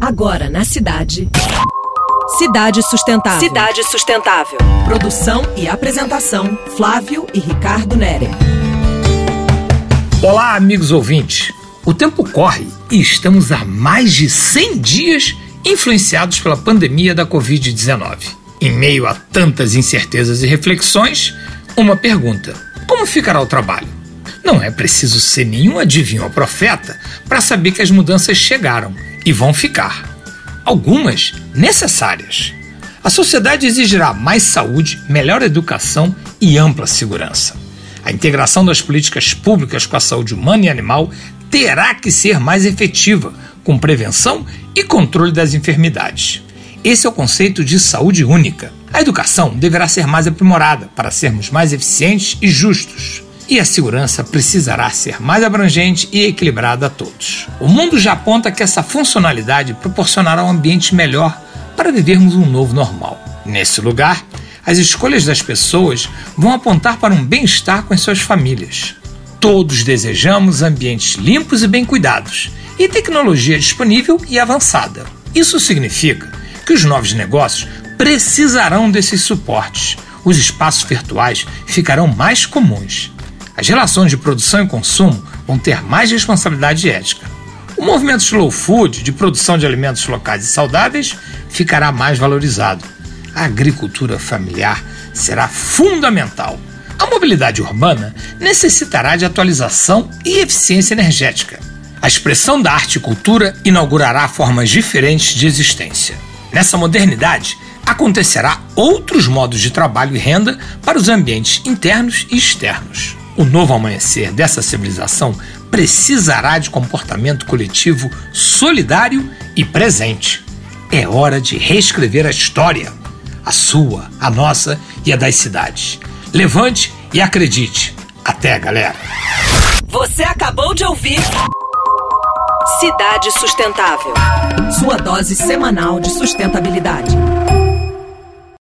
Agora na cidade. Cidade Sustentável. Cidade Sustentável. Produção e apresentação: Flávio e Ricardo Nere. Olá, amigos ouvintes. O tempo corre e estamos há mais de 100 dias influenciados pela pandemia da Covid-19. Em meio a tantas incertezas e reflexões, uma pergunta: como ficará o trabalho? Não é preciso ser nenhum adivinho ou profeta para saber que as mudanças chegaram e vão ficar. Algumas necessárias. A sociedade exigirá mais saúde, melhor educação e ampla segurança. A integração das políticas públicas com a saúde humana e animal terá que ser mais efetiva, com prevenção e controle das enfermidades. Esse é o conceito de saúde única. A educação deverá ser mais aprimorada para sermos mais eficientes e justos. E a segurança precisará ser mais abrangente e equilibrada a todos. O mundo já aponta que essa funcionalidade proporcionará um ambiente melhor para vivermos um novo normal. Nesse lugar, as escolhas das pessoas vão apontar para um bem-estar com as suas famílias. Todos desejamos ambientes limpos e bem cuidados e tecnologia disponível e avançada. Isso significa que os novos negócios precisarão desses suportes. Os espaços virtuais ficarão mais comuns. As relações de produção e consumo vão ter mais responsabilidade ética. O movimento slow food, de produção de alimentos locais e saudáveis, ficará mais valorizado. A agricultura familiar será fundamental. A mobilidade urbana necessitará de atualização e eficiência energética. A expressão da arte e cultura inaugurará formas diferentes de existência. Nessa modernidade, acontecerá outros modos de trabalho e renda para os ambientes internos e externos. O novo amanhecer dessa civilização precisará de comportamento coletivo solidário e presente. É hora de reescrever a história, a sua, a nossa e a das cidades. Levante e acredite. Até, galera! Você acabou de ouvir Cidade Sustentável. Sua dose semanal de sustentabilidade.